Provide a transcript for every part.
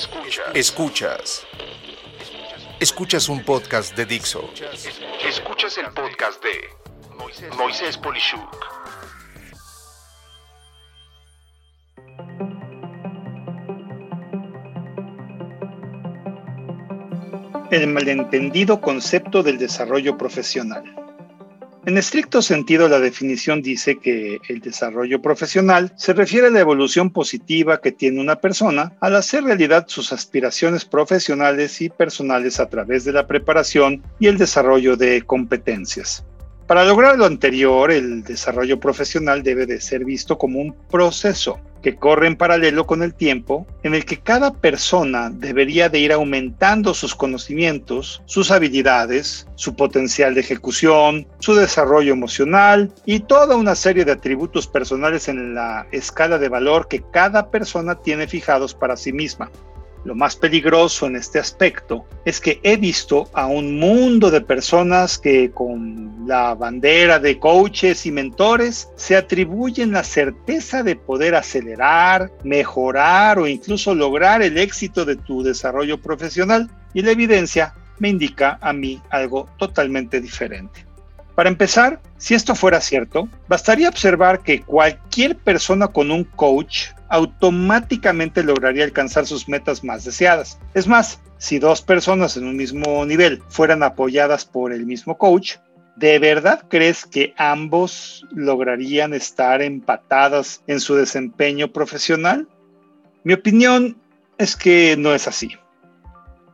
Escuchas. Escuchas. Escuchas un podcast de Dixo. Escuchas el podcast de Moisés Polishuk. El malentendido concepto del desarrollo profesional. En estricto sentido, la definición dice que el desarrollo profesional se refiere a la evolución positiva que tiene una persona al hacer realidad sus aspiraciones profesionales y personales a través de la preparación y el desarrollo de competencias. Para lograr lo anterior, el desarrollo profesional debe de ser visto como un proceso que corre en paralelo con el tiempo, en el que cada persona debería de ir aumentando sus conocimientos, sus habilidades, su potencial de ejecución, su desarrollo emocional y toda una serie de atributos personales en la escala de valor que cada persona tiene fijados para sí misma. Lo más peligroso en este aspecto es que he visto a un mundo de personas que con la bandera de coaches y mentores se atribuyen la certeza de poder acelerar, mejorar o incluso lograr el éxito de tu desarrollo profesional y la evidencia me indica a mí algo totalmente diferente. Para empezar, si esto fuera cierto, bastaría observar que cualquier persona con un coach automáticamente lograría alcanzar sus metas más deseadas. Es más, si dos personas en un mismo nivel fueran apoyadas por el mismo coach, ¿de verdad crees que ambos lograrían estar empatadas en su desempeño profesional? Mi opinión es que no es así.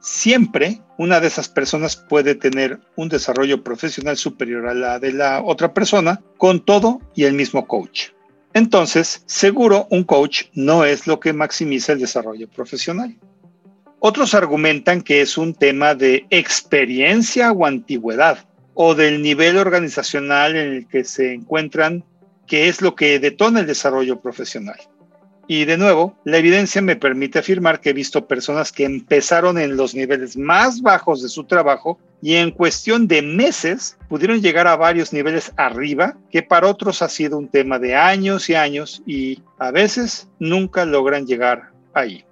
Siempre una de esas personas puede tener un desarrollo profesional superior a la de la otra persona con todo y el mismo coach. Entonces, seguro un coach no es lo que maximiza el desarrollo profesional. Otros argumentan que es un tema de experiencia o antigüedad o del nivel organizacional en el que se encuentran, que es lo que detona el desarrollo profesional. Y de nuevo, la evidencia me permite afirmar que he visto personas que empezaron en los niveles más bajos de su trabajo y en cuestión de meses pudieron llegar a varios niveles arriba, que para otros ha sido un tema de años y años y a veces nunca logran llegar ahí.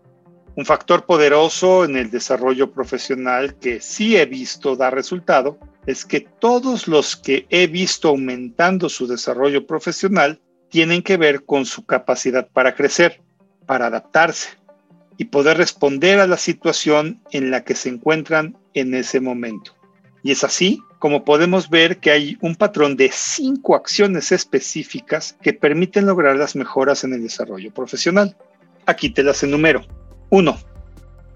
Un factor poderoso en el desarrollo profesional que sí he visto dar resultado es que todos los que he visto aumentando su desarrollo profesional tienen que ver con su capacidad para crecer, para adaptarse y poder responder a la situación en la que se encuentran en ese momento. Y es así como podemos ver que hay un patrón de cinco acciones específicas que permiten lograr las mejoras en el desarrollo profesional. Aquí te las enumero. Uno,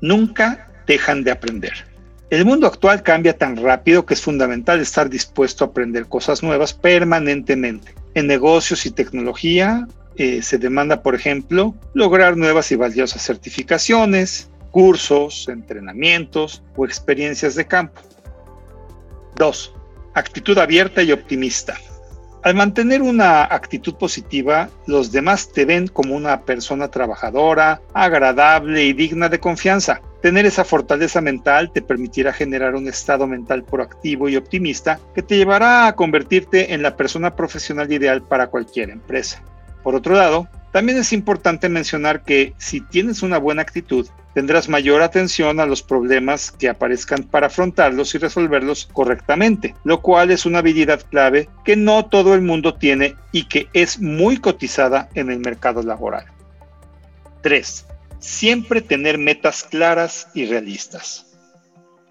nunca dejan de aprender. El mundo actual cambia tan rápido que es fundamental estar dispuesto a aprender cosas nuevas permanentemente. En negocios y tecnología eh, se demanda, por ejemplo, lograr nuevas y valiosas certificaciones, cursos, entrenamientos o experiencias de campo. 2. Actitud abierta y optimista. Al mantener una actitud positiva, los demás te ven como una persona trabajadora, agradable y digna de confianza. Tener esa fortaleza mental te permitirá generar un estado mental proactivo y optimista que te llevará a convertirte en la persona profesional ideal para cualquier empresa. Por otro lado, también es importante mencionar que si tienes una buena actitud, tendrás mayor atención a los problemas que aparezcan para afrontarlos y resolverlos correctamente, lo cual es una habilidad clave que no todo el mundo tiene y que es muy cotizada en el mercado laboral. 3. Siempre tener metas claras y realistas.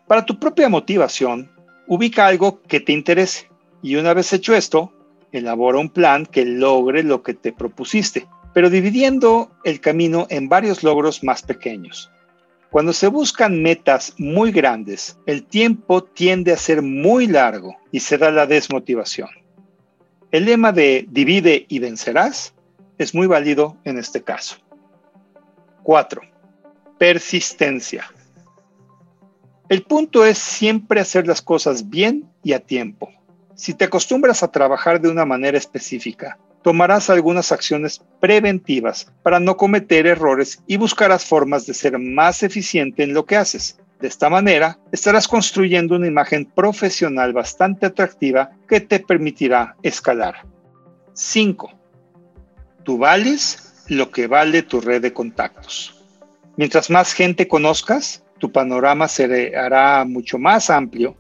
Para tu propia motivación, ubica algo que te interese y una vez hecho esto, elabora un plan que logre lo que te propusiste pero dividiendo el camino en varios logros más pequeños. Cuando se buscan metas muy grandes, el tiempo tiende a ser muy largo y se da la desmotivación. El lema de divide y vencerás es muy válido en este caso. 4. Persistencia. El punto es siempre hacer las cosas bien y a tiempo. Si te acostumbras a trabajar de una manera específica tomarás algunas acciones preventivas para no cometer errores y buscarás formas de ser más eficiente en lo que haces. De esta manera, estarás construyendo una imagen profesional bastante atractiva que te permitirá escalar. 5. Tú vales lo que vale tu red de contactos. Mientras más gente conozcas, tu panorama se hará mucho más amplio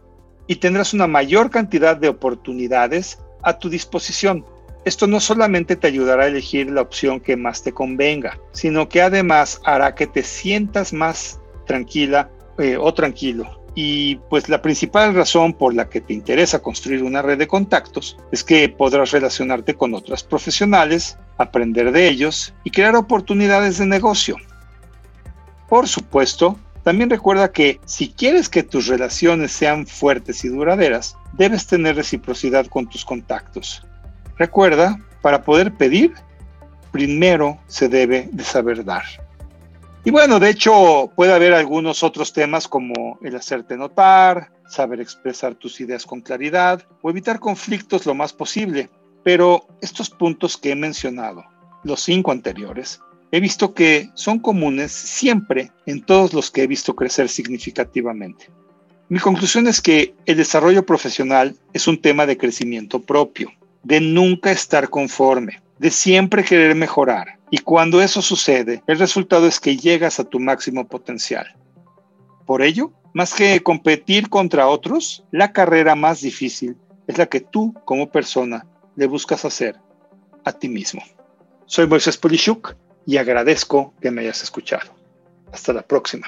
y tendrás una mayor cantidad de oportunidades a tu disposición. Esto no solamente te ayudará a elegir la opción que más te convenga, sino que además hará que te sientas más tranquila eh, o tranquilo. Y pues la principal razón por la que te interesa construir una red de contactos es que podrás relacionarte con otros profesionales, aprender de ellos y crear oportunidades de negocio. Por supuesto, también recuerda que si quieres que tus relaciones sean fuertes y duraderas, debes tener reciprocidad con tus contactos. Recuerda, para poder pedir, primero se debe de saber dar. Y bueno, de hecho puede haber algunos otros temas como el hacerte notar, saber expresar tus ideas con claridad o evitar conflictos lo más posible. Pero estos puntos que he mencionado, los cinco anteriores, he visto que son comunes siempre en todos los que he visto crecer significativamente. Mi conclusión es que el desarrollo profesional es un tema de crecimiento propio, de nunca estar conforme, de siempre querer mejorar. Y cuando eso sucede, el resultado es que llegas a tu máximo potencial. Por ello, más que competir contra otros, la carrera más difícil es la que tú como persona le buscas hacer a ti mismo. Soy Moisés Polishuk y agradezco que me hayas escuchado. Hasta la próxima.